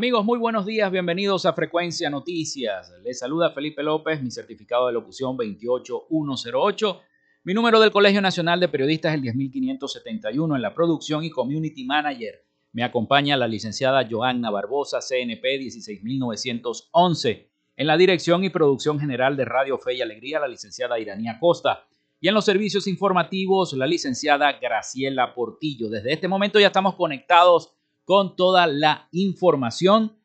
Amigos, muy buenos días, bienvenidos a Frecuencia Noticias. Les saluda Felipe López, mi certificado de locución 28108, mi número del Colegio Nacional de Periodistas el 10571 en la producción y Community Manager. Me acompaña la licenciada Joanna Barbosa, CNP 16911. En la dirección y producción general de Radio Fe y Alegría, la licenciada Iranía Costa. Y en los servicios informativos, la licenciada Graciela Portillo. Desde este momento ya estamos conectados con toda la información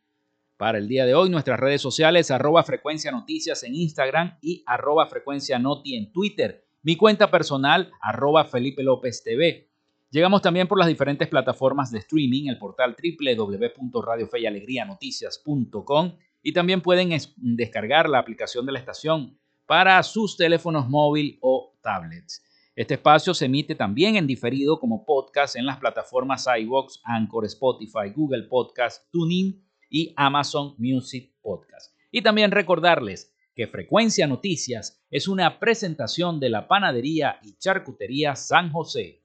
para el día de hoy. Nuestras redes sociales, arroba frecuencia noticias en Instagram y arroba frecuencia noti en Twitter. Mi cuenta personal, arroba Felipe López TV. Llegamos también por las diferentes plataformas de streaming, el portal www.radiofeyalegrianoticias.com y también pueden descargar la aplicación de la estación para sus teléfonos móvil o tablets. Este espacio se emite también en diferido como podcast en las plataformas iVoox, Anchor, Spotify, Google Podcast, TuneIn y Amazon Music Podcast. Y también recordarles que Frecuencia Noticias es una presentación de la panadería y charcutería San José.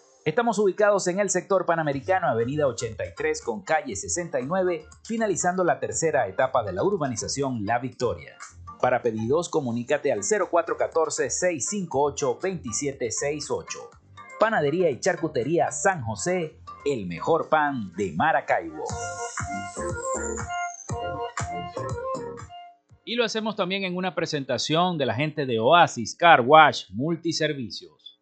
Estamos ubicados en el sector panamericano, avenida 83 con calle 69, finalizando la tercera etapa de la urbanización La Victoria. Para pedidos, comunícate al 0414-658-2768. Panadería y Charcutería San José, el mejor pan de Maracaibo. Y lo hacemos también en una presentación de la gente de Oasis Car Wash Multiservicios.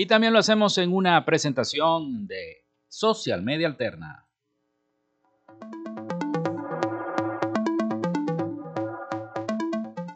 Y también lo hacemos en una presentación de Social Media Alterna.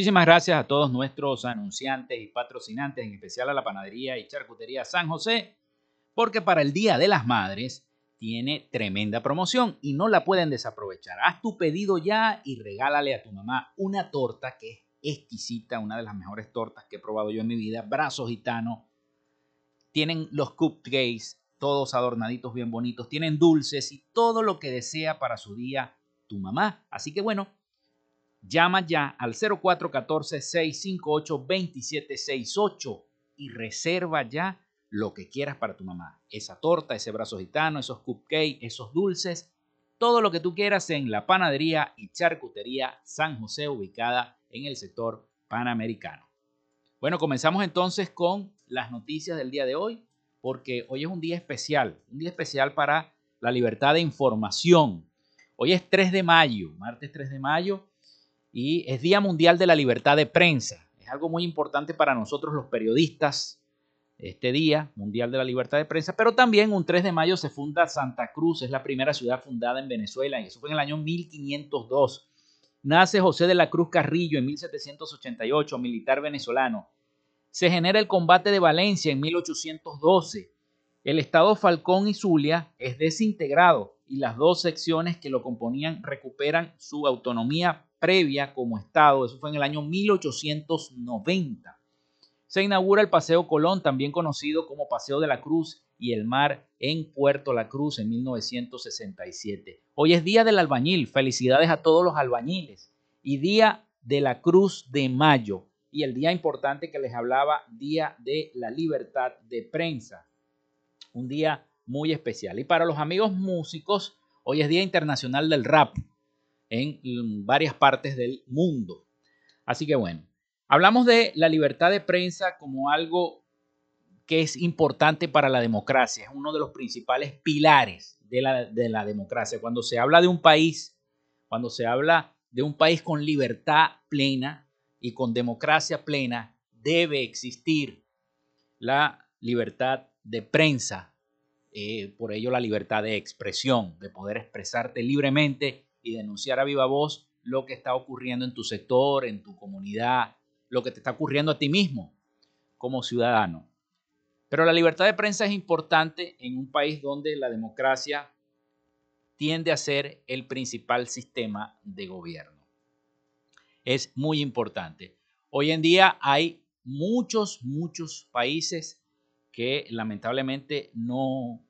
Muchísimas gracias a todos nuestros anunciantes y patrocinantes, en especial a la panadería y charcutería San José, porque para el Día de las Madres tiene tremenda promoción y no la pueden desaprovechar. Haz tu pedido ya y regálale a tu mamá una torta que es exquisita, una de las mejores tortas que he probado yo en mi vida, brazo gitano. Tienen los cupcakes, todos adornaditos bien bonitos, tienen dulces y todo lo que desea para su día tu mamá. Así que bueno, llama ya al 0414-658-2768 y reserva ya lo que quieras para tu mamá. Esa torta, ese brazo gitano, esos cupcakes, esos dulces, todo lo que tú quieras en la panadería y charcutería San José, ubicada en el sector panamericano. Bueno, comenzamos entonces con las noticias del día de hoy, porque hoy es un día especial, un día especial para la libertad de información. Hoy es 3 de mayo, martes 3 de mayo, y es Día Mundial de la Libertad de Prensa. Es algo muy importante para nosotros los periodistas, este Día Mundial de la Libertad de Prensa, pero también un 3 de mayo se funda Santa Cruz, es la primera ciudad fundada en Venezuela, y eso fue en el año 1502. Nace José de la Cruz Carrillo en 1788, militar venezolano. Se genera el combate de Valencia en 1812. El estado Falcón y Zulia es desintegrado y las dos secciones que lo componían recuperan su autonomía previa como estado. Eso fue en el año 1890 se inaugura el Paseo Colón, también conocido como Paseo de la Cruz y el Mar en Puerto La Cruz en 1967. Hoy es Día del Albañil, felicidades a todos los albañiles y Día de la Cruz de Mayo y el día importante que les hablaba, Día de la Libertad de Prensa. Un día muy especial. Y para los amigos músicos, hoy es Día Internacional del Rap en varias partes del mundo. Así que bueno, Hablamos de la libertad de prensa como algo que es importante para la democracia, es uno de los principales pilares de la, de la democracia. Cuando se habla de un país, cuando se habla de un país con libertad plena y con democracia plena, debe existir la libertad de prensa, eh, por ello la libertad de expresión, de poder expresarte libremente y denunciar a viva voz lo que está ocurriendo en tu sector, en tu comunidad, lo que te está ocurriendo a ti mismo como ciudadano. Pero la libertad de prensa es importante en un país donde la democracia tiende a ser el principal sistema de gobierno. Es muy importante. Hoy en día hay muchos, muchos países que lamentablemente no,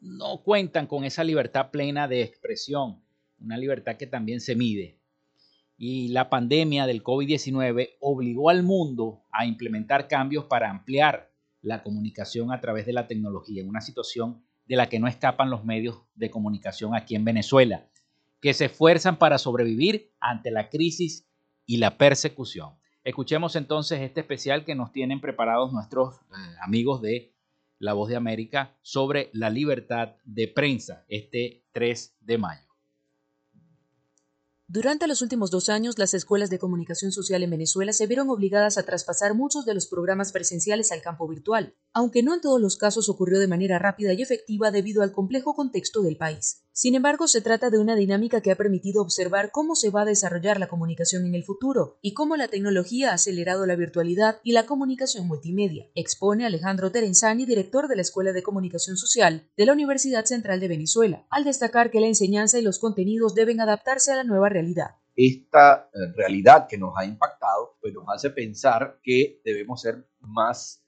no cuentan con esa libertad plena de expresión, una libertad que también se mide y la pandemia del COVID-19 obligó al mundo a implementar cambios para ampliar la comunicación a través de la tecnología, en una situación de la que no escapan los medios de comunicación aquí en Venezuela, que se esfuerzan para sobrevivir ante la crisis y la persecución. Escuchemos entonces este especial que nos tienen preparados nuestros eh, amigos de La Voz de América sobre la libertad de prensa este 3 de mayo. Durante los últimos dos años, las escuelas de comunicación social en Venezuela se vieron obligadas a traspasar muchos de los programas presenciales al campo virtual, aunque no en todos los casos ocurrió de manera rápida y efectiva debido al complejo contexto del país. Sin embargo, se trata de una dinámica que ha permitido observar cómo se va a desarrollar la comunicación en el futuro y cómo la tecnología ha acelerado la virtualidad y la comunicación multimedia, expone Alejandro Terenzani, director de la Escuela de Comunicación Social de la Universidad Central de Venezuela, al destacar que la enseñanza y los contenidos deben adaptarse a la nueva realidad esta eh, realidad que nos ha impactado, pues nos hace pensar que debemos ser más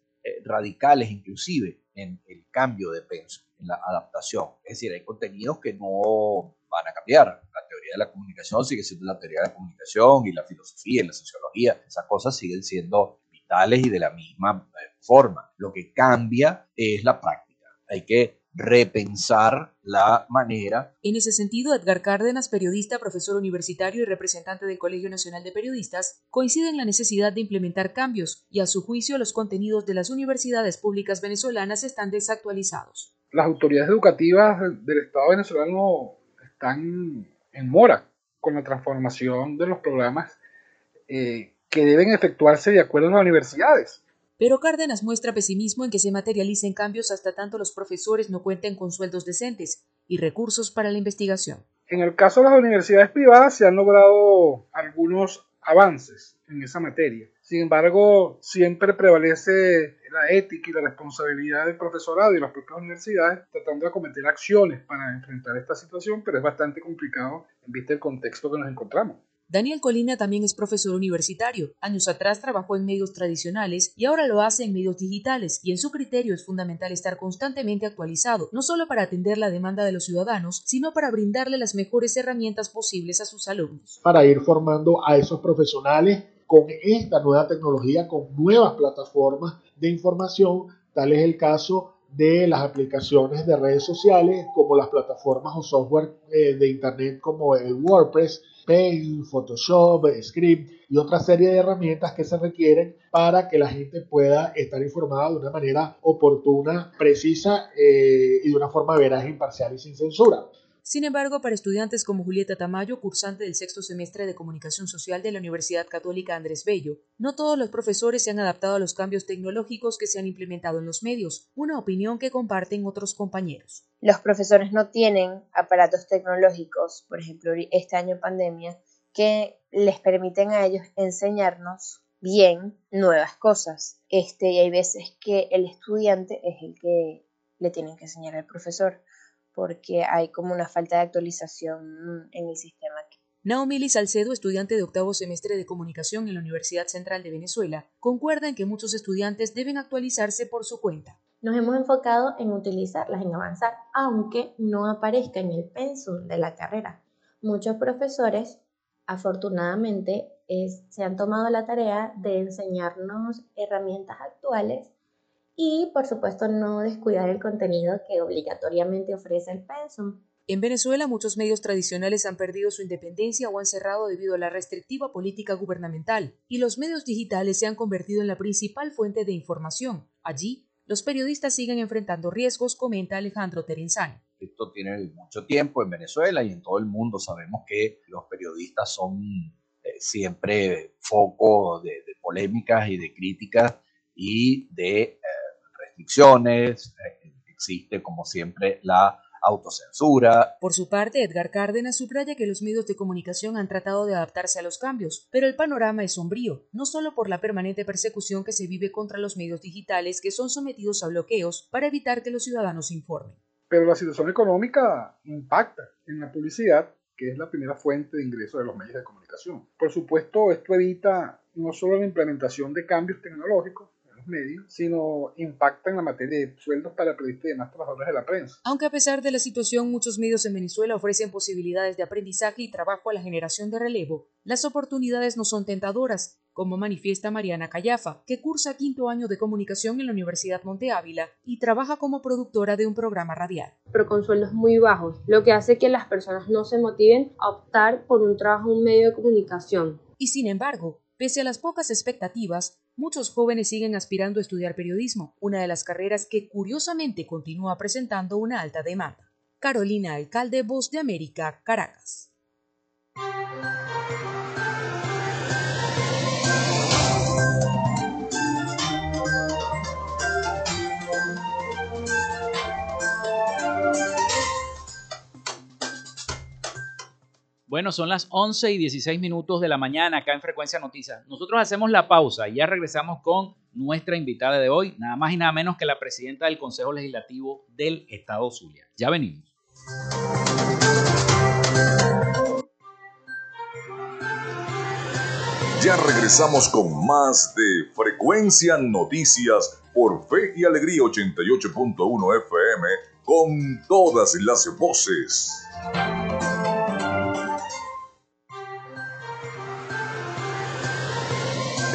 radicales inclusive en el cambio de penso, en la adaptación. Es decir, hay contenidos que no van a cambiar. La teoría de la comunicación sigue siendo la teoría de la comunicación y la filosofía y la sociología. Esas cosas siguen siendo vitales y de la misma eh, forma. Lo que cambia es la práctica. Hay que repensar la manera. En ese sentido, Edgar Cárdenas, periodista, profesor universitario y representante del Colegio Nacional de Periodistas, coincide en la necesidad de implementar cambios y a su juicio los contenidos de las universidades públicas venezolanas están desactualizados. Las autoridades educativas del Estado venezolano están en mora con la transformación de los programas eh, que deben efectuarse de acuerdo a las universidades. Pero Cárdenas muestra pesimismo en que se materialicen cambios hasta tanto los profesores no cuenten con sueldos decentes y recursos para la investigación. En el caso de las universidades privadas se han logrado algunos avances en esa materia. Sin embargo, siempre prevalece la ética y la responsabilidad del profesorado y las propias universidades tratando de acometer acciones para enfrentar esta situación, pero es bastante complicado en vista del contexto que nos encontramos. Daniel Colina también es profesor universitario. Años atrás trabajó en medios tradicionales y ahora lo hace en medios digitales y en su criterio es fundamental estar constantemente actualizado, no solo para atender la demanda de los ciudadanos, sino para brindarle las mejores herramientas posibles a sus alumnos. Para ir formando a esos profesionales con esta nueva tecnología, con nuevas plataformas de información, tal es el caso de las aplicaciones de redes sociales como las plataformas o software eh, de internet como el WordPress, Paint, Photoshop, Script y otra serie de herramientas que se requieren para que la gente pueda estar informada de una manera oportuna, precisa eh, y de una forma veraz, imparcial y sin censura. Sin embargo, para estudiantes como Julieta Tamayo, cursante del sexto semestre de Comunicación Social de la Universidad Católica Andrés Bello, no todos los profesores se han adaptado a los cambios tecnológicos que se han implementado en los medios, una opinión que comparten otros compañeros. Los profesores no tienen aparatos tecnológicos, por ejemplo, este año pandemia, que les permiten a ellos enseñarnos bien nuevas cosas. Este, y hay veces que el estudiante es el que le tienen que enseñar al profesor porque hay como una falta de actualización en el sistema. Naomi Salcedo, estudiante de octavo semestre de comunicación en la Universidad Central de Venezuela, concuerda en que muchos estudiantes deben actualizarse por su cuenta. Nos hemos enfocado en utilizarlas en avanzar, aunque no aparezca en el pensum de la carrera. Muchos profesores, afortunadamente, se han tomado la tarea de enseñarnos herramientas actuales y por supuesto no descuidar el contenido que obligatoriamente ofrece el pensum. En Venezuela muchos medios tradicionales han perdido su independencia o han cerrado debido a la restrictiva política gubernamental y los medios digitales se han convertido en la principal fuente de información. Allí, los periodistas siguen enfrentando riesgos, comenta Alejandro Terenzani. Esto tiene mucho tiempo en Venezuela y en todo el mundo sabemos que los periodistas son eh, siempre foco de, de, polémicas y de críticas y de restricciones, eh, existe como siempre la autocensura. Por su parte, Edgar Cárdenas subraya que los medios de comunicación han tratado de adaptarse a los cambios, pero el panorama es sombrío, no solo por la permanente persecución que se vive contra los medios digitales que son sometidos a bloqueos para evitar que los ciudadanos informen. Pero la situación económica impacta en la publicidad, que es la primera fuente de ingreso de los medios de comunicación. Por supuesto, esto evita no solo la implementación de cambios tecnológicos, medios, sino impacta en la materia de sueldos para periodistas y demás trabajadores de la prensa. Aunque a pesar de la situación, muchos medios en Venezuela ofrecen posibilidades de aprendizaje y trabajo a la generación de relevo, las oportunidades no son tentadoras, como manifiesta Mariana Callafa, que cursa quinto año de comunicación en la Universidad Monte Ávila y trabaja como productora de un programa radial. Pero con sueldos muy bajos, lo que hace que las personas no se motiven a optar por un trabajo en un medio de comunicación. Y sin embargo, pese a las pocas expectativas, Muchos jóvenes siguen aspirando a estudiar periodismo, una de las carreras que curiosamente continúa presentando una alta demanda. Carolina Alcalde, Voz de América, Caracas. Bueno, son las 11 y 16 minutos de la mañana acá en Frecuencia Noticias. Nosotros hacemos la pausa y ya regresamos con nuestra invitada de hoy, nada más y nada menos que la presidenta del Consejo Legislativo del Estado Zulia. Ya venimos. Ya regresamos con más de Frecuencia Noticias por Fe y Alegría 88.1 FM con todas las voces.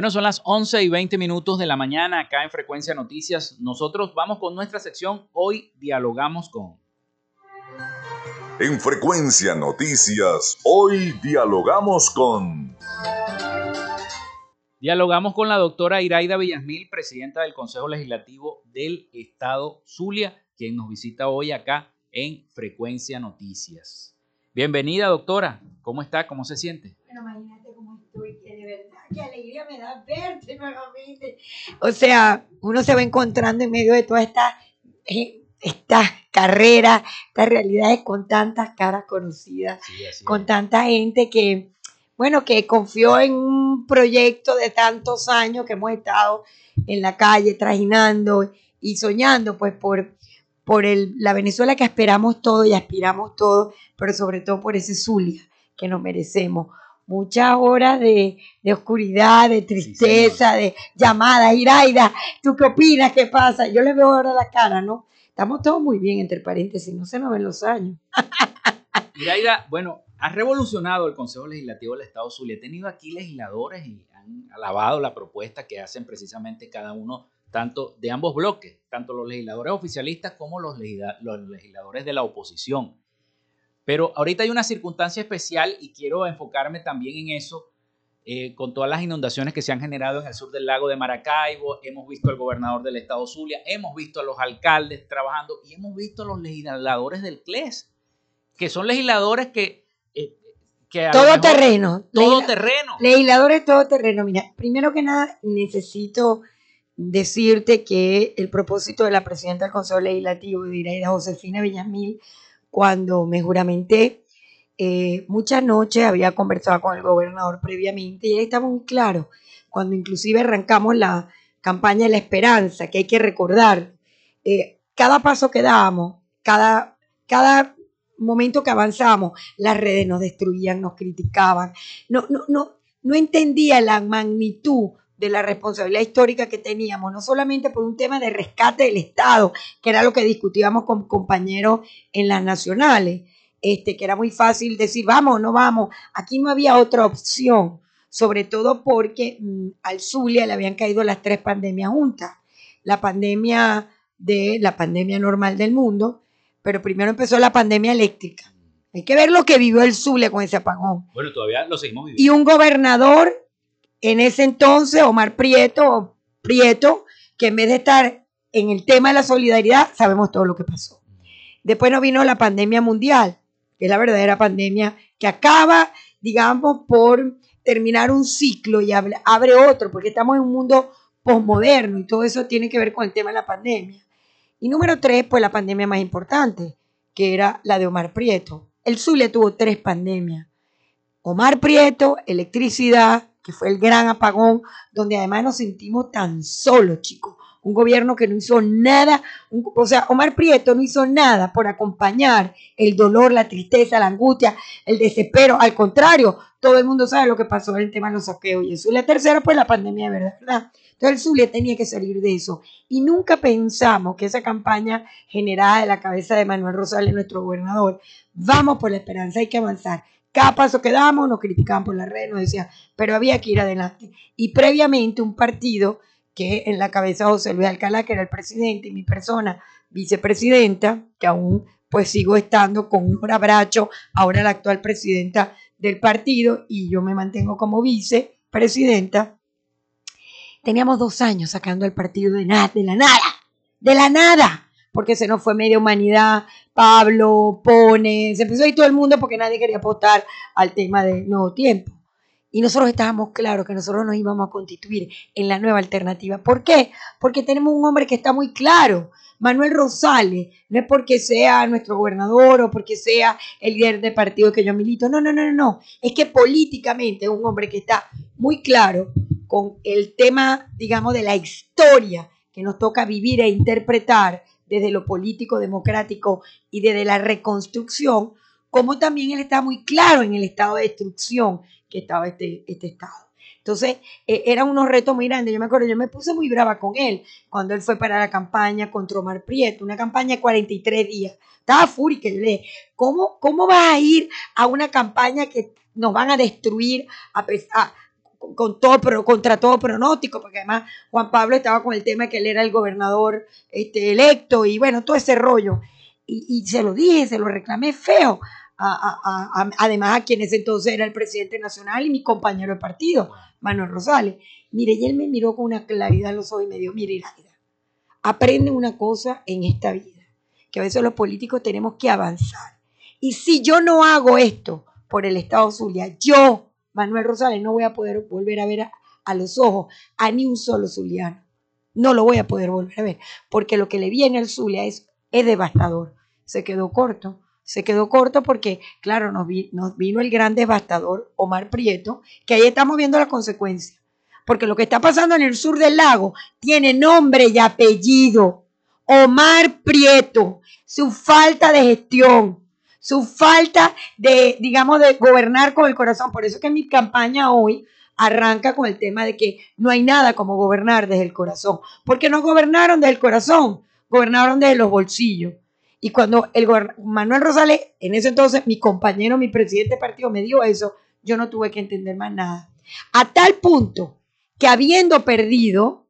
Bueno, son las 11 y 20 minutos de la mañana acá en Frecuencia Noticias. Nosotros vamos con nuestra sección. Hoy dialogamos con. En Frecuencia Noticias, hoy dialogamos con... Dialogamos con la doctora Iraida Villasmil, presidenta del Consejo Legislativo del Estado Zulia, quien nos visita hoy acá en Frecuencia Noticias. Bienvenida, doctora. ¿Cómo está? ¿Cómo se siente? Bueno, imagínate cómo estoy, que de verdad, qué alegría me da verte nuevamente. O sea, uno se va encontrando en medio de toda esta eh, estas carreras, estas realidades con tantas caras conocidas, con tanta gente que, bueno, que confió en un proyecto de tantos años que hemos estado en la calle trajinando y soñando, pues por, por el, la Venezuela que esperamos todo y aspiramos todo, pero sobre todo por ese Zulia que nos merecemos. Muchas horas de, de oscuridad, de tristeza, de llamadas, Iraida, ¿tú qué opinas? ¿Qué pasa? Yo le veo ahora la cara, ¿no? Estamos todos muy bien, entre paréntesis, no se nos ven los años. Miraida, bueno, ha revolucionado el Consejo Legislativo del Estado Zulia. Ha tenido aquí legisladores y han alabado la propuesta que hacen precisamente cada uno, tanto de ambos bloques, tanto los legisladores oficialistas como los legisladores de la oposición. Pero ahorita hay una circunstancia especial y quiero enfocarme también en eso eh, con todas las inundaciones que se han generado en el sur del lago de Maracaibo, hemos visto al gobernador del estado Zulia, hemos visto a los alcaldes trabajando y hemos visto a los legisladores del CLES, que son legisladores que... Eh, todo terreno. Todo terreno. Legisladores todo terreno. Mira, primero que nada necesito decirte que el propósito de la presidenta del Consejo Legislativo, de Josefina Villamil, cuando me juramenté eh, muchas noches había conversado con el gobernador previamente y él estaba muy claro, cuando inclusive arrancamos la campaña de la esperanza, que hay que recordar, eh, cada paso que dábamos, cada, cada momento que avanzábamos, las redes nos destruían, nos criticaban, no, no, no, no entendía la magnitud de la responsabilidad histórica que teníamos, no solamente por un tema de rescate del Estado, que era lo que discutíamos con compañeros en las nacionales, este, que era muy fácil decir, vamos, no vamos. Aquí no había otra opción, sobre todo porque mm, al Zulia le habían caído las tres pandemias juntas. La pandemia de la pandemia normal del mundo, pero primero empezó la pandemia eléctrica. Hay que ver lo que vivió el Zulia con ese apagón. Bueno, todavía lo seguimos viviendo. Y un gobernador en ese entonces, Omar Prieto, Prieto, que en vez de estar en el tema de la solidaridad, sabemos todo lo que pasó. Después no vino la pandemia mundial, que es la verdadera pandemia, que acaba, digamos, por terminar un ciclo y abre, otro, porque estamos en un mundo posmoderno y todo eso tiene que ver con el tema de la pandemia. Y número tres, pues la pandemia más importante, que era la de Omar Prieto. El Zulia tuvo tres pandemias. Omar Prieto, electricidad, que fue el gran apagón, donde además nos sentimos tan solos, chicos un gobierno que no hizo nada, o sea, Omar Prieto no hizo nada por acompañar el dolor, la tristeza, la angustia, el desespero, al contrario, todo el mundo sabe lo que pasó en el tema de los saqueos y eso. Y la tercera, pues la pandemia, ¿verdad? Entonces el Zulia tenía que salir de eso. Y nunca pensamos que esa campaña generada de la cabeza de Manuel Rosales, nuestro gobernador, vamos por la esperanza, hay que avanzar. Cada paso que damos nos criticaban por la red, nos decían, pero había que ir adelante. Y previamente un partido que en la cabeza José Luis Alcalá, que era el presidente, y mi persona, vicepresidenta, que aún pues sigo estando con un abrazo, ahora la actual presidenta del partido, y yo me mantengo como vicepresidenta. Teníamos dos años sacando el partido de nada, de la nada, de la nada, porque se nos fue media humanidad, Pablo, Pone, se empezó ahí todo el mundo porque nadie quería apostar al tema del nuevo tiempo. Y nosotros estábamos claros que nosotros nos íbamos a constituir en la nueva alternativa. ¿Por qué? Porque tenemos un hombre que está muy claro. Manuel Rosales, no es porque sea nuestro gobernador o porque sea el líder de partido que yo milito. No, no, no, no, no. Es que políticamente es un hombre que está muy claro con el tema, digamos, de la historia que nos toca vivir e interpretar desde lo político democrático y desde la reconstrucción, como también él está muy claro en el estado de destrucción que estaba este, este estado. Entonces, eh, eran unos retos muy grandes. Yo me acuerdo, yo me puse muy brava con él cuando él fue para la campaña contra Omar Prieto, una campaña de 43 días. Estaba fúrica. Yo le ¿cómo, ¿cómo vas a ir a una campaña que nos van a destruir a, con todo, pero contra todo pronóstico, porque además Juan Pablo estaba con el tema de que él era el gobernador este, electo y bueno, todo ese rollo. Y, y se lo dije, se lo reclamé feo. A, a, a, además a quien ese entonces era el presidente nacional y mi compañero de partido, Manuel Rosales. Mire, y él me miró con una claridad en los ojos y me dijo, mire, Iraida, aprende una cosa en esta vida, que a veces los políticos tenemos que avanzar. Y si yo no hago esto por el Estado Zulia, yo, Manuel Rosales, no voy a poder volver a ver a, los ojos a ni un solo zuliano. No lo voy a poder volver a ver, porque lo que le viene al Zulia es, es devastador. Se quedó corto, se quedó corto porque, claro, nos, nos vino el gran devastador Omar Prieto, que ahí estamos viendo la consecuencia. Porque lo que está pasando en el sur del lago tiene nombre y apellido. Omar Prieto, su falta de gestión, su falta de, digamos, de gobernar con el corazón. Por eso que mi campaña hoy arranca con el tema de que no hay nada como gobernar desde el corazón. Porque no gobernaron desde el corazón, gobernaron desde los bolsillos. Y cuando el Manuel Rosales, en ese entonces mi compañero, mi presidente de partido, me dio eso, yo no tuve que entender más nada. A tal punto que habiendo perdido,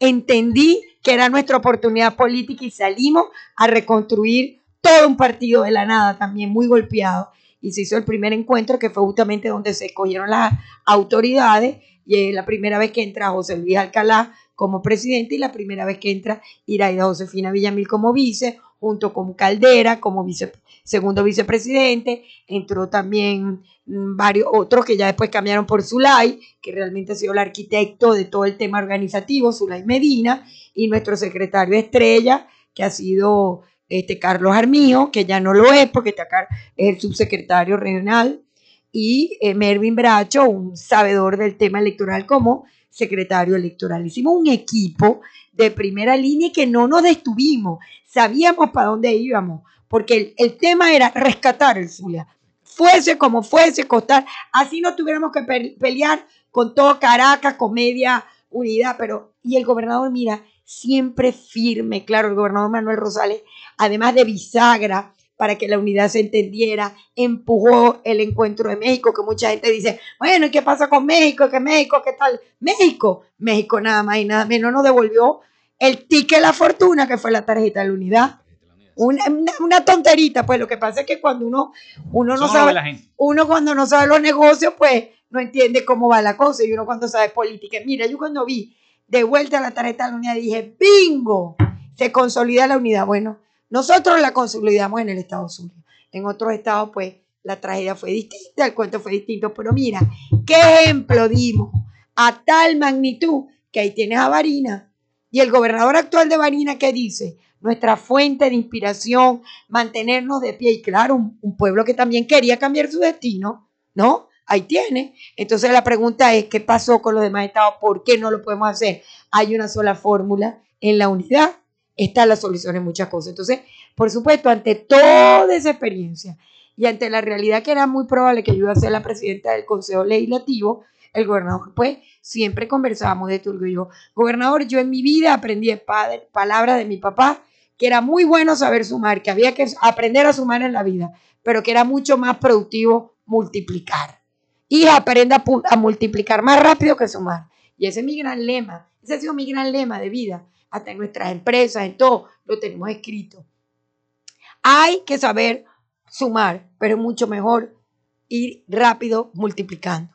entendí que era nuestra oportunidad política y salimos a reconstruir todo un partido de la nada también muy golpeado. Y se hizo el primer encuentro que fue justamente donde se escogieron las autoridades y es la primera vez que entra José Luis Alcalá como presidente y la primera vez que entra Iraida Josefina Villamil como vice, junto con Caldera como vice, segundo vicepresidente, entró también varios otros que ya después cambiaron por Zulay, que realmente ha sido el arquitecto de todo el tema organizativo, Zulay Medina, y nuestro secretario estrella, que ha sido este Carlos Armijo, que ya no lo es porque está acá, es el subsecretario regional, y eh, Mervin Bracho, un sabedor del tema electoral como secretario electoral. Hicimos un equipo de primera línea que no nos detuvimos, sabíamos para dónde íbamos, porque el, el tema era rescatar el Zulia, fuese como fuese, costar, así no tuviéramos que pelear con todo Caracas, con media unidad, pero, y el gobernador, mira, siempre firme, claro, el gobernador Manuel Rosales, además de bisagra, para que la unidad se entendiera, empujó el encuentro de México, que mucha gente dice, bueno, ¿y qué pasa con México? ¿Qué México? ¿Qué tal? México, México nada más y nada menos nos devolvió el ticket de la fortuna, que fue la tarjeta de la unidad. Una, una, una, tonterita, pues lo que pasa es que cuando uno, uno no sabe, uno cuando no sabe los negocios, pues no entiende cómo va la cosa, y uno cuando sabe política. Mira, yo cuando vi de vuelta la tarjeta de la unidad dije, bingo, se consolida la unidad. Bueno, nosotros la consolidamos en el Estado. En otros estados, pues, la tragedia fue distinta, el cuento fue distinto, pero mira, qué ejemplo dimos a tal magnitud que ahí tienes a Varina. Y el gobernador actual de Varina, ¿qué dice? Nuestra fuente de inspiración, mantenernos de pie. Y claro, un pueblo que también quería cambiar su destino, ¿no? Ahí tiene. Entonces la pregunta es, ¿qué pasó con los demás estados? ¿Por qué no lo podemos hacer? Hay una sola fórmula en la unidad está la solución en muchas cosas. Entonces, por supuesto, ante toda esa experiencia y ante la realidad que era muy probable que yo iba a ser la presidenta del Consejo Legislativo, el gobernador, pues, siempre conversábamos de esto. Yo digo, gobernador, yo en mi vida aprendí palabras de mi papá, que era muy bueno saber sumar, que había que aprender a sumar en la vida, pero que era mucho más productivo multiplicar. Y aprenda a, a multiplicar más rápido que sumar. Y ese es mi gran lema, ese ha sido mi gran lema de vida hasta en nuestras empresas, en todo, lo tenemos escrito. Hay que saber sumar, pero es mucho mejor ir rápido multiplicando.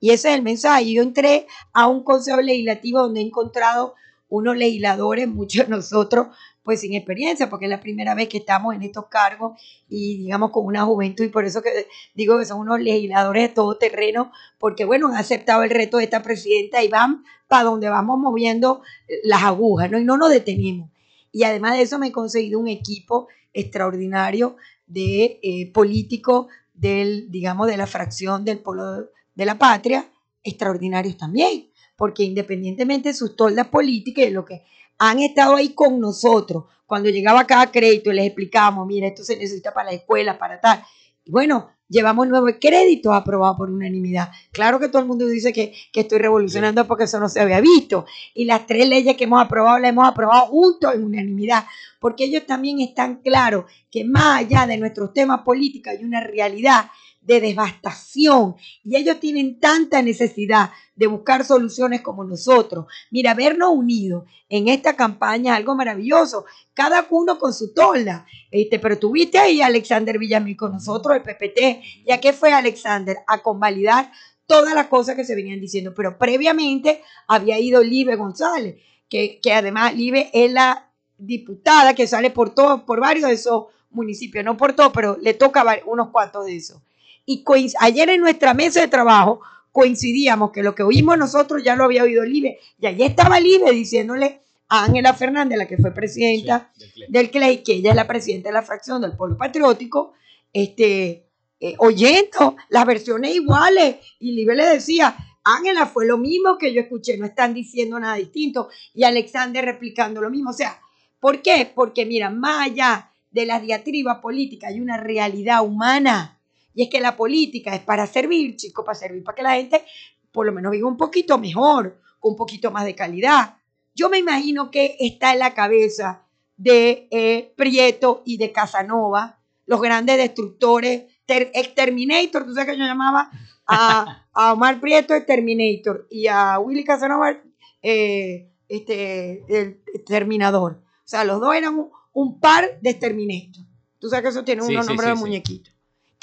Y ese es el mensaje. Yo entré a un consejo legislativo donde he encontrado unos legisladores, muchos de nosotros, pues sin experiencia, porque es la primera vez que estamos en estos cargos y digamos con una juventud, y por eso que digo que son unos legisladores de todo terreno, porque bueno, han aceptado el reto de esta presidenta y van para donde vamos moviendo las agujas, ¿no? Y no nos detenemos. Y además de eso me he conseguido un equipo extraordinario de eh, políticos del, digamos, de la fracción del pueblo de la patria, extraordinarios también, porque independientemente de sus toldas políticas y de lo que han estado ahí con nosotros, cuando llegaba cada crédito les explicábamos, mira, esto se necesita para la escuela, para tal. Y bueno, llevamos nueve créditos aprobados por unanimidad. Claro que todo el mundo dice que, que estoy revolucionando porque eso no se había visto. Y las tres leyes que hemos aprobado las hemos aprobado juntos en unanimidad, porque ellos también están claros que más allá de nuestros temas políticos hay una realidad de devastación y ellos tienen tanta necesidad de buscar soluciones como nosotros. Mira, vernos unidos en esta campaña algo maravilloso, cada uno con su tola. Este, pero tuviste ahí a Alexander Villamil con nosotros, el PPT, ya que fue Alexander a convalidar todas las cosas que se venían diciendo, pero previamente había ido Libe González, que, que además Libe es la diputada que sale por todos, por varios de esos municipios, no por todos, pero le toca unos cuantos de esos. Y ayer en nuestra mesa de trabajo coincidíamos que lo que oímos nosotros ya lo había oído Libe, y allí estaba Libe diciéndole a Ángela Fernández, la que fue presidenta del, CLEI. que ella es la presidenta de la fracción del Polo Patriótico, este, eh, oyendo las versiones iguales, y Libe le decía, Ángela fue lo mismo que yo escuché, no están diciendo nada distinto, y Alexander replicando lo mismo, o sea, ¿por qué? Porque mira, más allá de las diatribas políticas hay una realidad humana y es que la política es para servir, chicos, para servir para que la gente por lo menos viva un poquito mejor, con un poquito más de calidad. Yo me imagino que está en la cabeza de eh, Prieto y de Casanova, los grandes destructores, Exterminator, tú sabes que yo llamaba a, Omar Prieto Exterminator y a Willy Casanova eh, este, el Terminador. O sea, los dos eran un, par de Exterminator. Tú sabes que eso tiene un nombre de muñequito.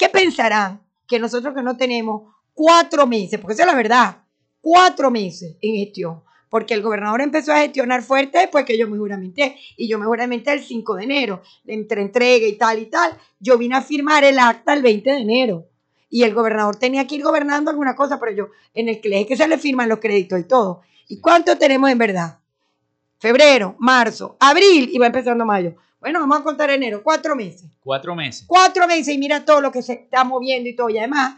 ¿Qué pensarán que nosotros que no tenemos cuatro meses, porque esa es la verdad, cuatro meses en gestión? Porque el gobernador empezó a gestionar fuerte después que yo me juramenté. Y yo me juramenté el 5 de enero, entre entrega y tal y tal. Yo vine a firmar el acta el 20 de enero. Y el gobernador tenía que ir gobernando alguna cosa, pero yo, en el que es que se le firman los créditos y todo. ¿Y cuánto tenemos en verdad? Febrero, marzo, abril y va empezando mayo. Bueno, vamos a contar enero, cuatro meses. Cuatro meses. Cuatro meses y mira todo lo que se está moviendo y todo. Y además,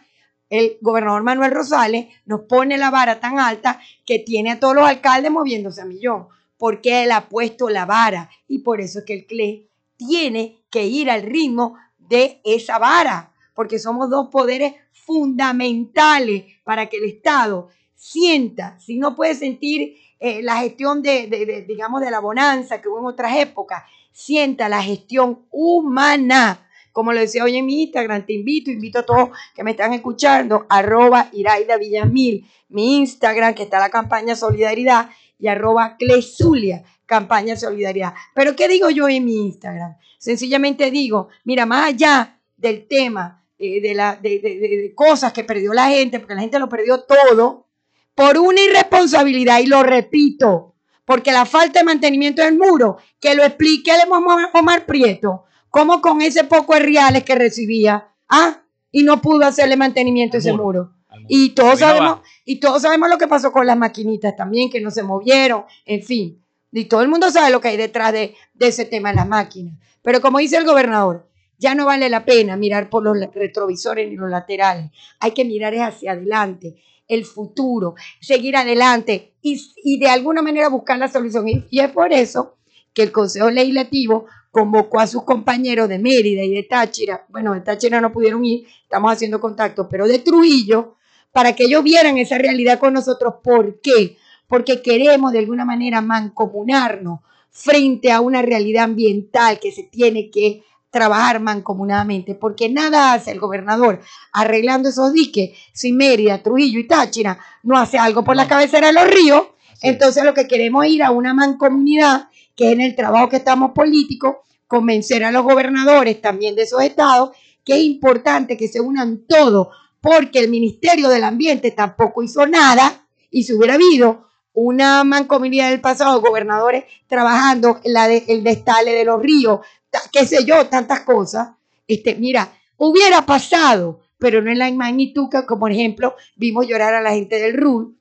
el gobernador Manuel Rosales nos pone la vara tan alta que tiene a todos los alcaldes moviéndose a millón, porque él ha puesto la vara y por eso es que el CLE tiene que ir al ritmo de esa vara, porque somos dos poderes fundamentales para que el Estado sienta, si no puede sentir eh, la gestión de, digamos, de la bonanza que hubo en otras épocas, sienta la gestión humana. Como lo decía hoy en mi Instagram, te invito, invito a todos que me están escuchando, arroba Iraida Villamil, mi Instagram, que está la campaña Solidaridad, y arroba Clesulia, campaña Solidaridad. Pero ¿qué digo yo en mi Instagram? Sencillamente digo, mira, más allá del tema eh, de, la, de cosas que perdió la gente, porque la gente lo perdió todo, por una irresponsabilidad, y lo repito, porque la falta de mantenimiento del muro, que lo explique el Omar Prieto, cómo con ese poco de reales que recibía, ah, y no pudo hacerle mantenimiento a ese muro. Y todos sabemos, y todos sabemos lo que pasó con las maquinitas también, que no se movieron, en fin. Y todo el mundo sabe lo que hay detrás de, de ese tema de las máquinas. Pero como dice el gobernador, ya no vale la pena mirar por los retrovisores ni los laterales. Hay que mirar hacia adelante el futuro, seguir adelante y, de alguna manera buscar la solución. Y, es por eso que el Consejo Legislativo convocó a sus compañeros de Mérida y de Táchira, bueno, de Táchira no pudieron ir, estamos haciendo contacto, pero de Trujillo, para que ellos vieran esa realidad con nosotros. ¿Por qué? Porque queremos de alguna manera mancomunarnos frente a una realidad ambiental que se tiene que trabajar mancomunadamente, porque nada hace el gobernador arreglando esos diques si Mérida, Trujillo y Táchira no hace algo por la cabecera de los ríos. Entonces lo que queremos es ir a una mancomunidad, que es en el trabajo que estamos políticos, convencer a los gobernadores también de esos estados, que es importante que se unan todos, porque el Ministerio del Ambiente tampoco hizo nada, y si hubiera habido una mancomunidad del pasado, gobernadores trabajando en la de, el destale de los ríos, qué sé yo, tantas cosas. Este, mira, hubiera pasado, pero no en la magnitud que, como ejemplo, vimos llorar a la gente del RUL,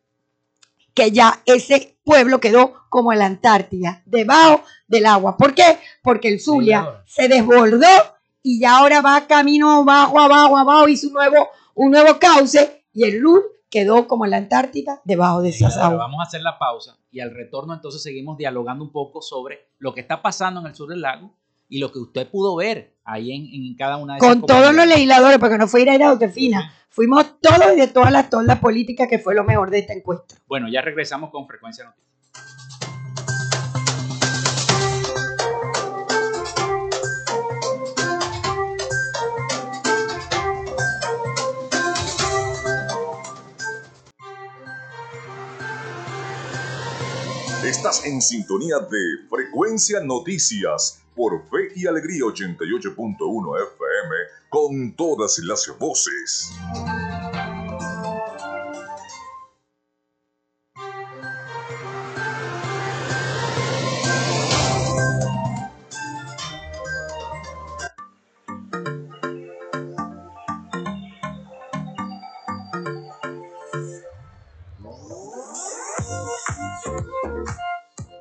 que ya ese pueblo quedó como la Antártida, debajo del agua. ¿Por qué? Porque el Zulia se desbordó y ya ahora va camino abajo, abajo, abajo, hizo un nuevo, un nuevo cauce y el RUL quedó como la Antártida debajo de esas aguas. Vamos a hacer la pausa y al retorno entonces seguimos dialogando un poco sobre lo que está pasando en el sur del lago y lo que usted pudo ver ahí en, cada una de Con todos los legisladores, porque no fue ir a ir a Josefina. Fuimos todos y de todas las tondas políticas que fue lo mejor de esta encuesta. Bueno, ya regresamos con frecuencia noticias Estás en sintonía de Frecuencia Noticias por Fe y Alegría 88.1 FM con todas las voces.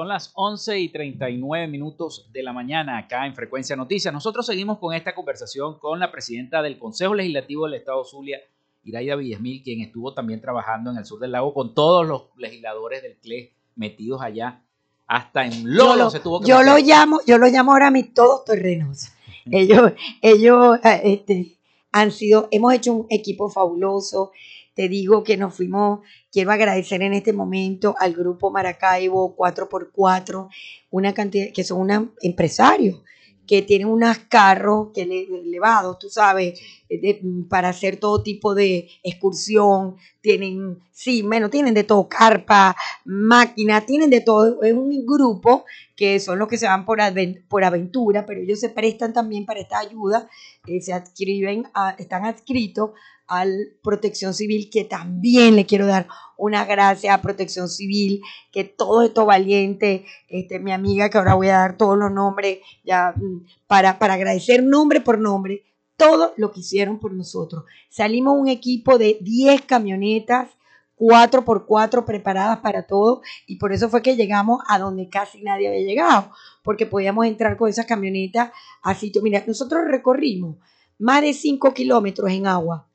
Son las 11 y 39 minutos de la mañana acá en Frecuencia Noticias. Nosotros seguimos con esta conversación con la presidenta del Consejo Legislativo del Estado Zulia, Iraida Villasmil, quien estuvo también trabajando en el sur del lago con todos los legisladores del CLE metidos allá. Hasta en Lolo yo lo, se tuvo que yo meter. lo llamo, yo lo llamo ahora mis todos terrenos. ellos, ellos eh, este, han sido, hemos hecho un equipo fabuloso. Te digo que nos fuimos, quiero agradecer en este momento al grupo Maracaibo 4x4, una cantidad, que son unos empresarios que tienen unos carros que ele- elevados, tú sabes, de- para hacer todo tipo de excursión, tienen, sí, bueno, tienen de todo, carpa, máquinas, tienen de todo, es un grupo que son los que se van por aventura, pero ellos se prestan también para esta ayuda, eh, se adscriben, a- están adscritos al Protección Civil, que también le quiero dar una gracia a Protección Civil, que todos estos valientes, este, mi amiga, que ahora voy a dar todos los nombres, ya mm, para, para agradecer nombre por nombre, todo lo que hicieron por nosotros. Salimos un equipo de 10 camionetas, 4x4 preparadas para todo, y por eso fue que llegamos a donde casi nadie había llegado, porque podíamos entrar con esas camionetas a sitio. Mira, nosotros recorrimos más de 5 kilómetros en agua,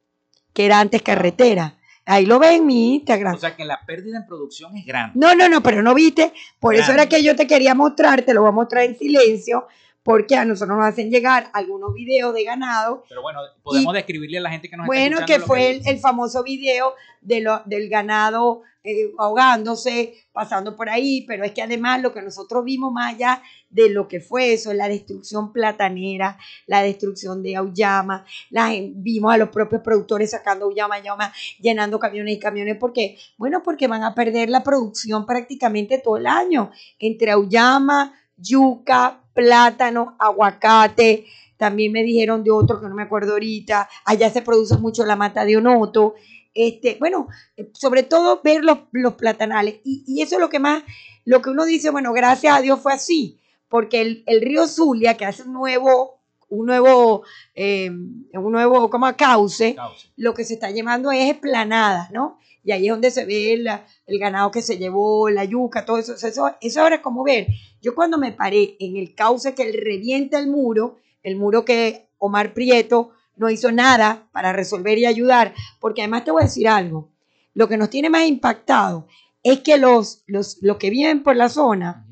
que era antes carretera. Ahí lo ven en mi Instagram. O sea que la pérdida en producción es grande. No, no, no, pero no viste. Por eso era que yo te quería mostrar, te lo voy a mostrar en silencio, porque a nosotros nos hacen llegar algunos videos de ganado. Pero bueno, podemos describirle a la gente que nos Bueno, escuchando que fue el, el famoso video de lo, del ganado eh, ahogándose, pasando por ahí, pero es que además lo que nosotros vimos más allá de lo que fue eso, la destrucción platanera, la destrucción de Auyama, la, vimos a los propios productores sacando Auyama, Auyama, llenando camiones y camiones, porque, bueno, porque van a perder la producción prácticamente todo el año, entre Auyama, yuca, plátano, aguacate, también me dijeron de otro que no me acuerdo ahorita, allá se produce mucho la mata de onoto, este, bueno, eh, sobre todo ver los, los platanales, y, y eso es lo que más, lo que uno dice, bueno, gracias a Dios fue así, porque el, el río Zulia, que hace un nuevo, un nuevo, eh, un nuevo, como cauce, Cauce. lo que se está llevando es esplanadas, ¿no? Y ahí es donde se ve el, el ganado que se llevó, la yuca, todo eso. Eso, eso ahora es como ver. Yo cuando me paré en el cauce que revienta el muro, el muro que Omar Prieto no hizo nada para resolver y ayudar, porque además te voy a decir algo, lo que nos tiene más impactado es que los, los, los que viven por la zona,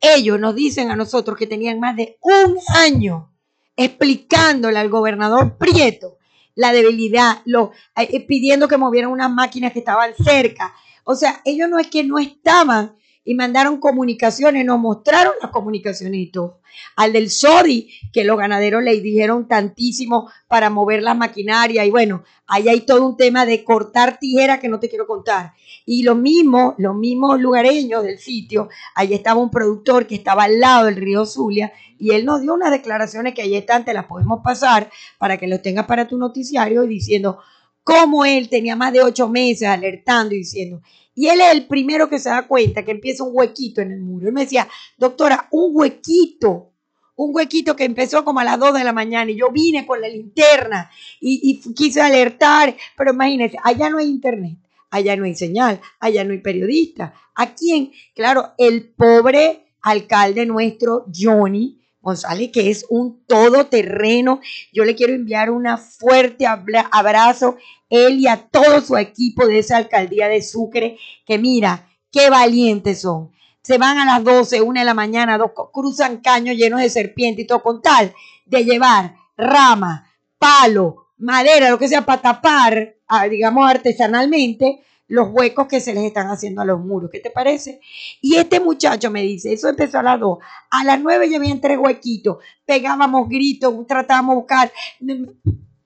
ellos nos dicen a nosotros que tenían más de un año explicándole al gobernador Prieto la debilidad, lo, eh, pidiendo que movieran unas máquinas que estaban cerca. O sea, ellos no es que no estaban y mandaron comunicaciones, nos mostraron las comunicaciones y todo. Al del SODI, que los ganaderos le dijeron tantísimo para mover la maquinaria y bueno, ahí hay todo un tema de cortar tijera que no te quiero contar. Y lo mismo, los mismos lugareños del sitio, ahí estaba un productor que estaba al lado del río Zulia y él nos dio unas declaraciones que ahí están, te las podemos pasar para que los tengas para tu noticiario y diciendo cómo él tenía más de ocho meses alertando y diciendo, y él es el primero que se da cuenta que empieza un huequito en el muro. Él me decía, doctora, un huequito, un huequito que empezó como a las dos de la mañana y yo vine con la linterna y, y quise alertar, pero imagínense, allá no hay internet allá no hay señal, allá no hay periodista. ¿A quién? Claro, el pobre alcalde nuestro, Johnny González, que es un todoterreno. Yo le quiero enviar un fuerte abrazo, él y a todo su equipo de esa alcaldía de Sucre, que mira, qué valientes son. Se van a las 12, una de la mañana, dos, cruzan caños llenos de serpientes y todo con tal de llevar rama, palo, madera, lo que sea, para tapar digamos, artesanalmente los huecos que se les están haciendo a los muros. ¿Qué te parece? Y este muchacho me dice, eso empezó a las 2. A las 9 ya habían tres huequitos. Pegábamos gritos, tratábamos de buscar.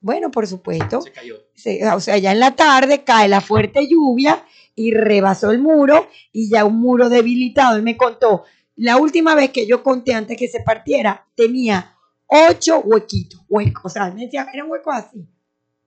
Bueno, por supuesto. Se cayó. o sea, ya en la tarde cae la fuerte lluvia y rebasó el muro y ya un muro debilitado. Él me contó, la última vez que yo conté antes que se partiera, tenía ocho huequitos, huecos. O sea, me decía, eran huecos así,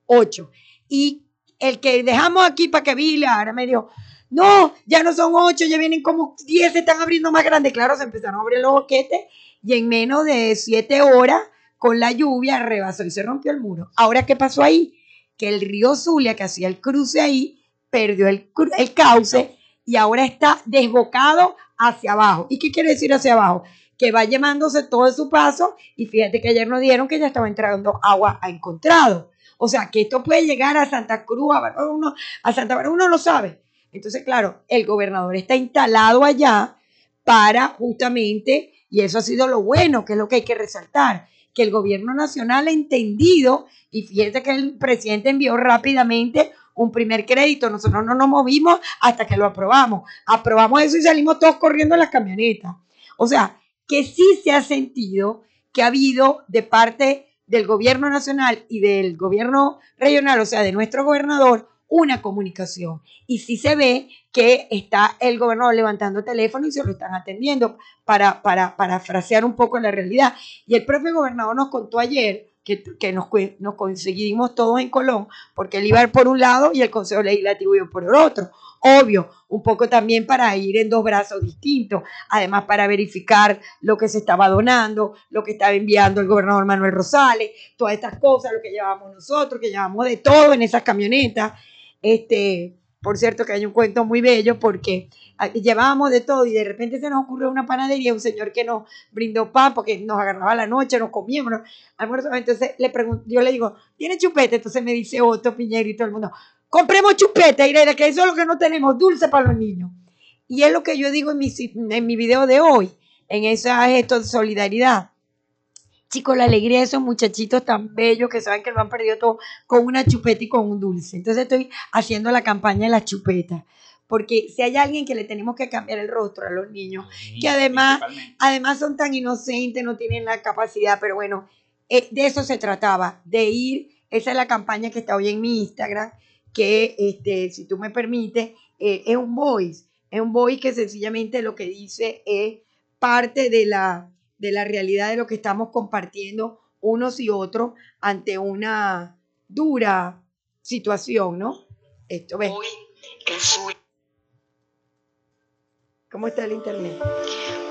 ocho. Y el que dejamos aquí para que vila, ahora me dijo, no, ya no son ocho, ya vienen como diez, se están abriendo más grandes. Claro, se empezaron a abrir los boquetes y en menos de siete horas, con la lluvia, rebasó y se rompió el muro. Ahora, ¿qué pasó ahí? Que el río Zulia, que hacía el cruce ahí, perdió el, cauce y ahora está desbocado hacia abajo. ¿Y qué quiere decir hacia abajo? Que va llevándose todo su paso y fíjate que ayer nos dieron que ya estaba entrando agua a encontrado. O sea, que esto puede llegar a Santa Cruz, a, Santa Bárbara, uno lo sabe. Entonces, claro, el gobernador está instalado allá para justamente, y eso ha sido lo bueno, que es lo que hay que resaltar, que el gobierno nacional ha entendido, y fíjate que el presidente envió rápidamente un primer crédito, nosotros no nos movimos hasta que lo aprobamos. Aprobamos eso y salimos todos corriendo en las camionetas. O sea, que sí se ha sentido que ha habido de parte del gobierno nacional y del gobierno regional, o sea, de nuestro gobernador, una comunicación. Y sí se ve que está el gobernador levantando teléfono y se lo están atendiendo para, para, para frasear un poco la realidad. Y el propio gobernador nos contó ayer que, que nos, nos, conseguimos todos en Colón, porque él iba por un lado y el Consejo Legislativo iba por el otro. Obvio, un poco también para ir en dos brazos distintos, además para verificar lo que se estaba donando, lo que estaba enviando el gobernador Manuel Rosales, todas estas cosas, lo que llevamos nosotros, que llevamos de todo en esas camionetas. Este, por cierto que hay un cuento muy bello porque llevábamos de todo y de repente se nos ocurrió una panadería, un señor que nos brindó pan porque nos agarraba la noche, nos comíamos, almuerzo, entonces le yo le digo, ¿tiene chupete? Entonces me dice Otto Piñero y todo el mundo, compremos chupete, Irene, que eso es lo que no tenemos, dulce para los niños. Y es lo que yo digo en mi, en mi video de hoy, en ese gesto de solidaridad. Chicos, la alegría de esos muchachitos tan bellos que saben que lo han perdido todo con una chupeta y con un dulce. Entonces estoy haciendo la campaña de las chupetas porque si hay alguien que le tenemos que cambiar el rostro a los niños, que además, además son tan inocentes, no tienen la capacidad, pero bueno, eh, de eso se trataba, de ir, esa es la campaña que está hoy en mi Instagram, que este, si tú me permites, eh, es un voice, es un voice que sencillamente lo que dice es parte de la, de la realidad de lo que estamos compartiendo unos y otros ante una dura situación, ¿no? Esto, ves. ¿Cómo está el internet?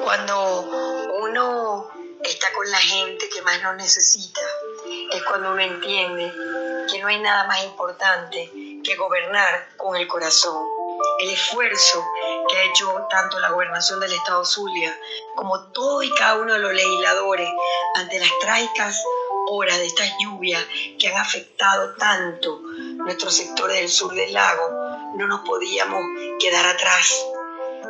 Cuando uno está con la gente que más lo necesita, es cuando uno entiende que no hay nada más importante que gobernar con el corazón. El esfuerzo que ha hecho tanto la gobernación del Estado Zulia como todo y cada uno de los legisladores ante las trágicas horas de estas lluvias que han afectado tanto nuestros sectores del sur del lago, no nos podíamos quedar atrás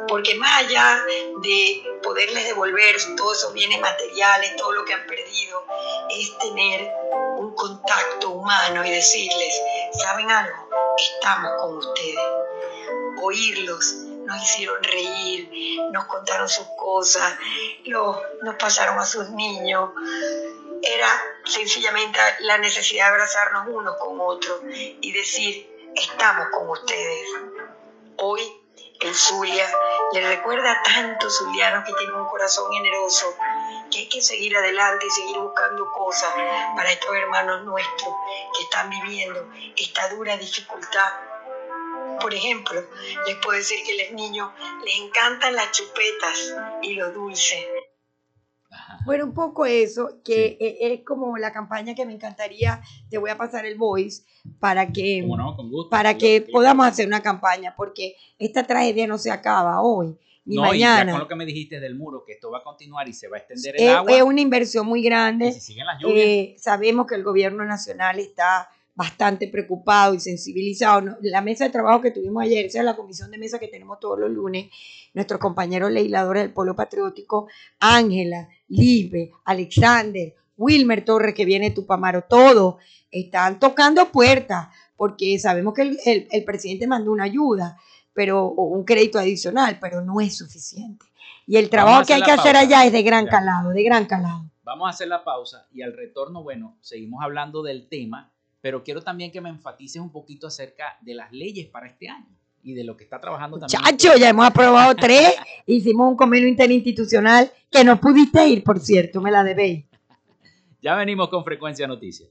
porque más allá de poderles devolver todos esos bienes materiales, todo lo que han perdido, es tener un contacto humano y decirles, ¿saben algo? Estamos con ustedes. Oírlos nos hicieron reír, nos contaron sus cosas, los, nos pasaron a sus niños. Era sencillamente la necesidad de abrazarnos unos con otros y decir, estamos con ustedes. Hoy el Zulia le recuerda a tantos zulianos que tienen un corazón generoso que hay que seguir adelante y seguir buscando cosas para estos hermanos nuestros que están viviendo esta dura dificultad. Por ejemplo, les puedo decir que a los niños les encantan las chupetas y lo dulce. Bueno, un poco eso, que e- es como la campaña que me encantaría, te voy a pasar el voice para que, ¿Cómo no? Con gusto. para que yo- podamos hacer una campaña, porque esta tragedia no se acaba hoy ni No, y ya con mañana. lo que me dijiste del muro, que esto va a continuar y se va a extender el Es, agua. es una inversión muy grande. y si siguen las lluvias. Eh, sabemos que el gobierno nacional está bastante preocupado y sensibilizado. No, La mesa de trabajo que tuvimos ayer, esa es la comisión de mesa que tenemos todos los lunes, nuestros compañeros legisladores del Polo Patriótico, Ángela, Libe, Alexander, Wilmer Torres, que viene de Tupamaro, todos están tocando puertas, porque sabemos que el, el- el presidente mandó una ayuda, pero o un crédito adicional, pero no es suficiente. Y el trabajo que hay que hacer allá es de gran Ya. calado, de gran calado. Vamos a hacer la pausa y al retorno, bueno, seguimos hablando del tema, pero quiero también que me enfatices un poquito acerca de las leyes para este año y de lo que está trabajando también. Chacho, ya hemos aprobado tres. Hicimos un convenio interinstitucional que no pudiste ir, por cierto, me la debéis. Ya venimos con Frecuencia Noticias.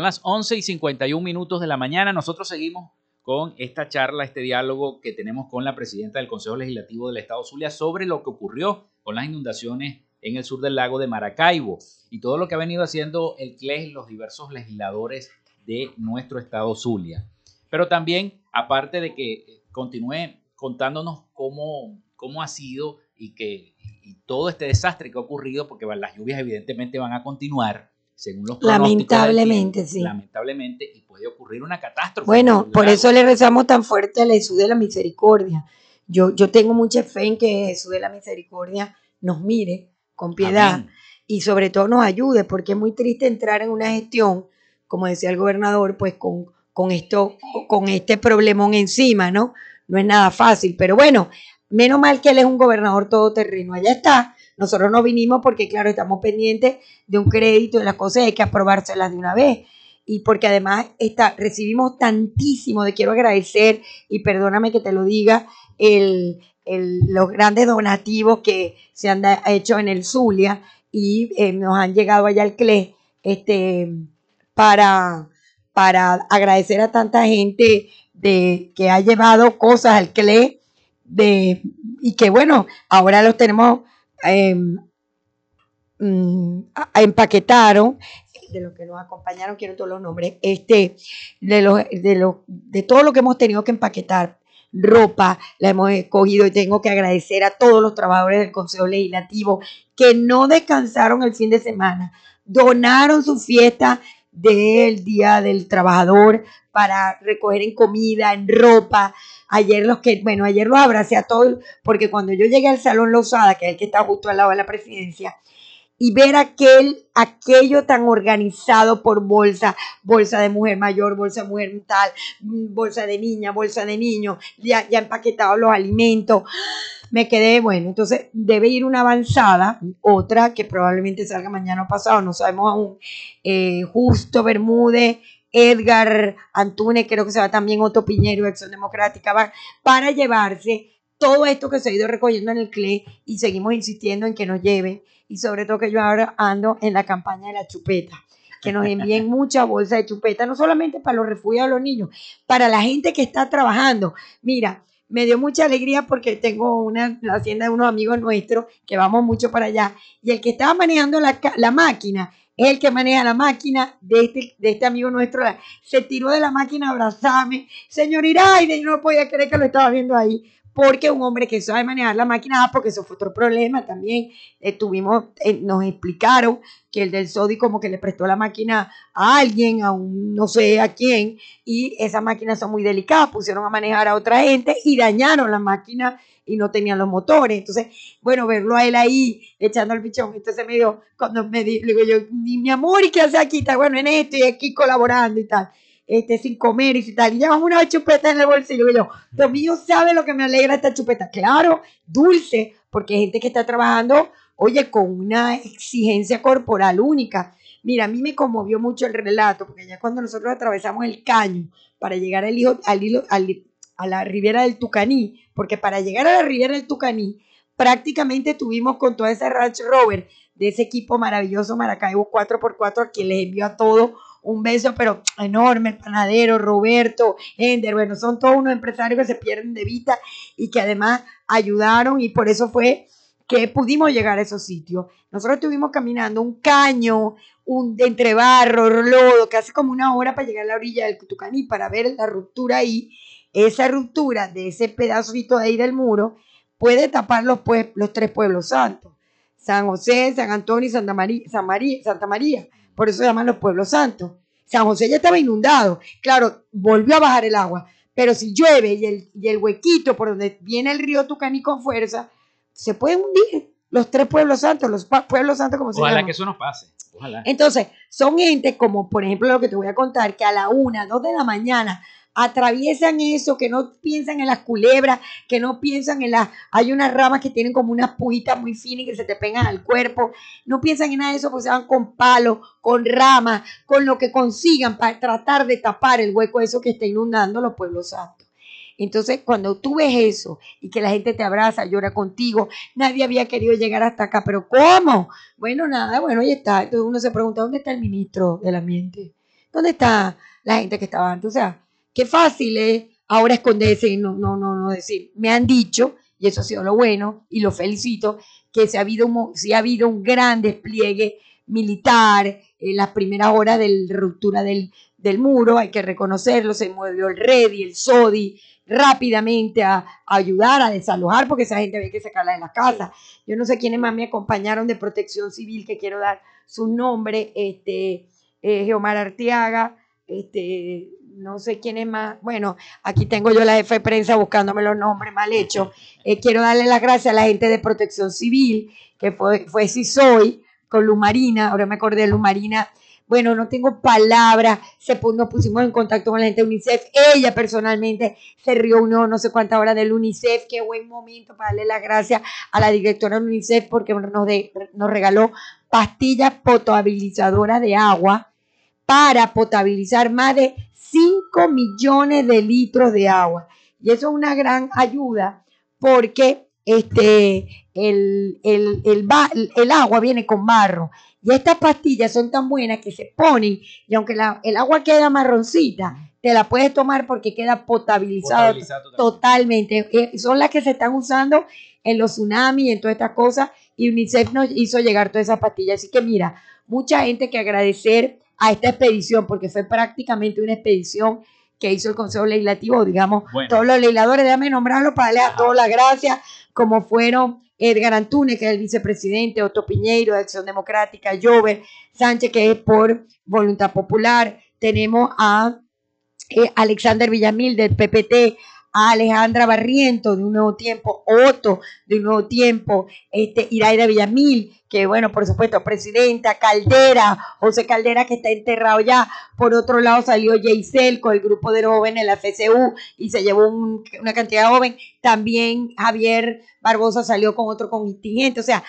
Son las 11 y 51 minutos de la mañana. Nosotros seguimos con esta charla, este diálogo que tenemos con la presidenta del Consejo Legislativo del Estado Zulia sobre lo que ocurrió con las inundaciones en el sur del lago de Maracaibo y todo lo que ha venido haciendo el CLES, los diversos legisladores de nuestro Estado Zulia. Pero también, aparte de que eh, continúe contándonos cómo, cómo ha sido y que y todo este desastre que ha ocurrido, porque las lluvias evidentemente van a continuar, según los pronósticos Lamentablemente, tiempo, sí. Lamentablemente, y puede ocurrir una catástrofe. Bueno, en por eso le rezamos tan fuerte a Jesús de la Misericordia. Yo, yo tengo mucha fe en que Jesús de la Misericordia nos mire con piedad Amén. y sobre todo nos ayude, porque es muy triste entrar en una gestión, como decía el gobernador, pues con, con esto, con este problemón encima, ¿no? No es nada fácil, pero bueno, menos mal que él es un gobernador todoterreno, allá está. Nosotros no vinimos porque, claro, estamos pendientes de un crédito y las cosas hay que aprobárselas de una vez. Y porque además está, recibimos tantísimo, de quiero agradecer, y perdóname que te lo diga, el, el- los grandes donativos que se han hecho en el Zulia y eh, nos han llegado allá al CLE este, para, para agradecer a tanta gente de, que ha llevado cosas al CLE de, y que bueno, ahora los tenemos eh, mm, empaquetaron de los que nos acompañaron, quiero todos los nombres, este, de, los, de, los, de todo lo que hemos tenido que empaquetar, ropa, la hemos escogido y tengo que agradecer a todos los trabajadores del Consejo Legislativo que no descansaron el fin de semana, donaron su fiesta del Día del Trabajador para recoger en comida, en ropa. Ayer los que, bueno, ayer los abracé a todos porque cuando yo llegué al Salón Lozada, que es el que está justo al lado de la presidencia, y ver aquel, aquello tan organizado por bolsa, bolsa de mujer mayor, bolsa de mujer tal, mm, bolsa de niña, bolsa de niño, ya, ya empaquetados los alimentos. Me quedé, bueno, entonces debe ir una avanzada, otra que probablemente salga mañana o pasado, no sabemos aún. eh, Justo Bermúdez, Edgar Antúnez, creo que se va también Otto Piñero, Acción Democrática, va, para llevarse todo esto que se ha ido recogiendo en el CLE y seguimos insistiendo en que nos lleven y sobre todo que yo ahora ando en la campaña de la chupeta, que nos envíen mucha bolsa de chupeta, no solamente para los refugiados, los niños, para la gente que está trabajando. Mira, me dio mucha alegría porque tengo una la hacienda de unos amigos nuestros que vamos mucho para allá y el que estaba manejando la, la máquina es el que maneja la máquina de este, de este amigo nuestro. Se tiró de la máquina a abrazarme. Señor Iraide, yo no podía creer que lo estaba viendo ahí porque un hombre que sabe manejar la máquina, ah, porque eso fue otro problema también, eh, tuvimos, eh, nos explicaron que el del SODI como que le prestó la máquina a alguien, a un no sé a quién, y esas máquinas son muy delicadas, pusieron a manejar a otra gente y dañaron la máquina y no tenían los motores. Entonces, bueno, verlo a él ahí echando el pichón, entonces me dio, cuando me digo yo, mi amor, ¿y qué hace aquí? Está bueno en esto y aquí colaborando y tal este, sin comer y tal. Y llevamos una chupeta en el bolsillo. Y yo, Dios mío, ¿sabe lo que me alegra esta chupeta? Claro, dulce, porque hay gente que está trabajando, oye, con una exigencia corporal única. Mira, a mí me conmovió mucho el relato, porque ya cuando nosotros atravesamos el caño para llegar al, hijo, al, al, a la Riviera del Tucaní, porque para llegar a la Riviera del Tucaní, prácticamente tuvimos con toda esa Ranch Rover de ese equipo maravilloso Maracaibo 4x4 a quien les envió a todos un beso, pero enorme, el panadero, Roberto, Ender, bueno, son todos unos empresarios que se pierden de vista y que además ayudaron y por eso fue que pudimos llegar a esos sitios. Nosotros estuvimos caminando un caño, un entre barro, lodo, hace como una hora para llegar a la orilla del Cutucaní para ver la ruptura ahí. Esa ruptura de ese pedacito de ahí del muro puede tapar los, los tres pueblos santos. San José, San Antonio y Santa María, San María, Santa María por eso se llaman los pueblos santos. San José ya estaba inundado, claro, volvió a bajar el agua, pero si llueve y el, y el huequito por donde viene el río Tucaní con fuerza, se puede hundir los tres pueblos santos, los pueblos santos como se llama. Ojalá que eso nos pase. Ojalá. Entonces, son gente como, por ejemplo, lo que te voy a contar, que a la una, dos de la mañana atraviesan eso, que no piensan en las culebras, que no piensan en las... Hay unas ramas que tienen como unas pujitas muy finas que se te pegan al cuerpo. No piensan en nada de eso porque se van con palos, con ramas, con lo que consigan para tratar de tapar el hueco eso que está inundando los pueblos santos. Entonces, cuando tú ves eso y que la gente te abraza, llora contigo, nadie había querido llegar hasta acá, pero ¿cómo? Bueno, nada, bueno, ahí está. Entonces uno se pregunta, ¿dónde está el ministro del Ambiente? ¿Dónde está la gente que estaba antes? O sea, Qué fácil es ahora esconderse y no, no, no, no decir. Me han dicho, y eso ha sido lo bueno, y lo felicito, que se ha habido un, ha habido un gran despliegue militar en las primeras horas de la ruptura del, del muro, hay que reconocerlo, se movió el REDI, el SODI, rápidamente a, ayudar a desalojar porque esa gente había que sacarla de la casa. Yo no sé quiénes más me acompañaron de protección civil, que quiero dar su nombre, este, eh, Geomar Arteaga, este, no sé quién es más. Bueno, aquí tengo yo la jefe de prensa buscándome los nombres mal hechos. Eh, quiero darle las gracias a la gente de Protección Civil, que fue, fue si soy, con Luz Marina. Ahora me acordé de Luz Marina. Bueno, no tengo palabras. Se, nos pusimos en contacto con la gente de UNICEF. Ella personalmente se uno, no sé cuántas horas del UNICEF. Qué buen momento para darle las gracias a la directora de UNICEF porque nos, nos regaló pastillas potabilizadoras de agua para potabilizar más de 5 millones de litros de agua. Y eso es una gran ayuda porque este, el, el, agua viene con barro. Y estas pastillas son tan buenas que se ponen y aunque el agua queda marroncita, te la puedes tomar porque queda potabilizada, totalmente. Eh, son las que se están usando en los tsunamis y en todas estas cosas y UNICEF nos hizo llegar todas esas pastillas. Así que mira, mucha gente que agradecer a esta expedición, porque fue prácticamente una expedición que hizo el Consejo Legislativo, digamos, todos los legisladores, déjame nombrarlo para darle a todos las gracias, como fueron Edgar Antunes, que es el vicepresidente, Otto Piñeiro de Acción Democrática, Jover Sánchez, que es por Voluntad Popular, tenemos a eh, Alexander Villamil del PPT, a Alejandra Barriento de Un Nuevo Tiempo, Otto de Un Nuevo Tiempo, este, Iraida Villamil, que bueno, por supuesto, presidenta, Caldera, José Caldera que está enterrado ya. Por otro lado salió Jaisel con el grupo de jóvenes, la FCU, y se llevó una cantidad de jóvenes. También Javier Barbosa salió con otro contingente. O sea,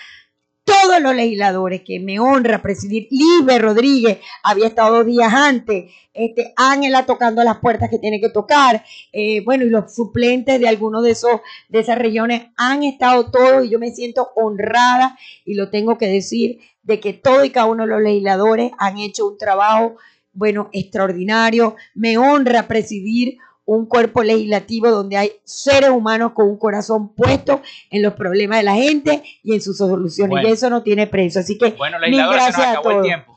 todos los legisladores que me honra presidir, Libre Rodríguez había estado dos días antes, este, Ángela tocando las puertas que tiene que tocar, eh, bueno, y los suplentes de algunos de esos, de esas regiones han estado todos y yo me siento honrada y lo tengo que decir de que todos y cada uno de los legisladores han hecho un trabajo, bueno, extraordinario. Me honra presidir un cuerpo legislativo donde hay seres humanos con un corazón puesto en los problemas de la gente y en sus soluciones. Y eso no tiene precio. Así que, bueno, mil gracias se nos acabó el tiempo.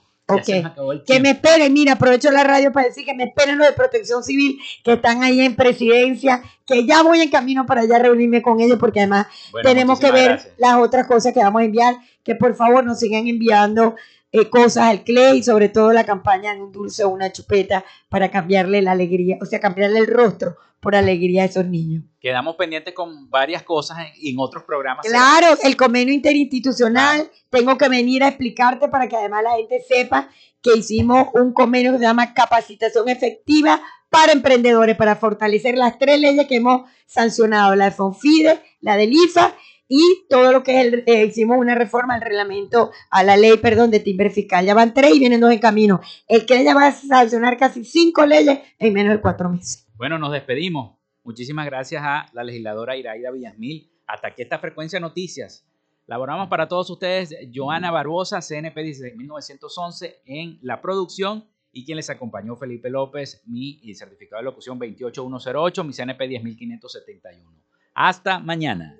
Que me esperen, mira, aprovecho la radio para decir que me esperen los de protección civil que están ahí en presidencia, que ya voy en camino para allá reunirme con ellos porque además tenemos que ver las otras cosas que vamos a enviar, que por favor nos sigan enviando eh, cosas al CLE y sobre todo la campaña de un dulce o una chupeta para cambiarle la alegría, o sea, cambiarle el rostro por alegría a esos niños. Quedamos pendientes con varias cosas en, otros programas. Claro, el convenio interinstitucional, tengo que venir a explicarte para que además la gente sepa que hicimos un convenio que se llama capacitación efectiva para emprendedores, para fortalecer las tres leyes que hemos sancionado, la de FONFIDE, la del IFA y todo lo que es el, eh, hicimos una reforma al reglamento, a la ley, perdón, de timbre fiscal. Ya van tres y vienen dos en camino. El que ya va a sancionar casi cinco leyes en menos de cuatro meses. Bueno, nos despedimos. Muchísimas gracias a la legisladora Iraida Villasmil. Hasta aquí esta frecuencia noticias. Laboramos para todos ustedes Joana Barbosa, CNP 16911 en la producción y quien les acompañó Felipe López, mi certificado de locución 28108, mi CNP 10571. Hasta mañana.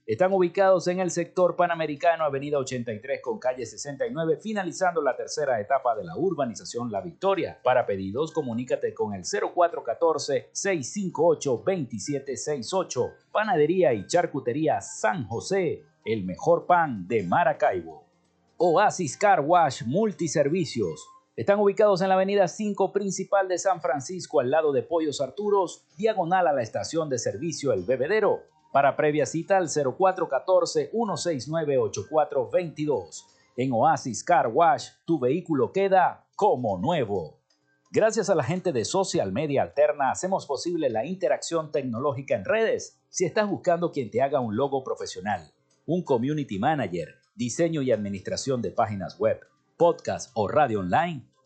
Están ubicados en el sector panamericano, Avenida 83 con calle 69, finalizando la tercera etapa de la urbanización La Victoria. Para pedidos, comunícate con el 0414-658-2768. Panadería y Charcutería San José, el mejor pan de Maracaibo. Oasis Car Wash Multiservicios. Están ubicados en la avenida 5 principal de San Francisco, al lado de Pollos Arturos, diagonal a la estación de servicio El Bebedero. Para previa cita al 0414-169-8422. En Oasis Car Wash, tu vehículo queda como nuevo. Gracias a la gente de Social Media Alterna hacemos posible la interacción tecnológica en redes. Si estás buscando quien te haga un logo profesional, un community manager, diseño y administración de páginas web, podcast o radio online,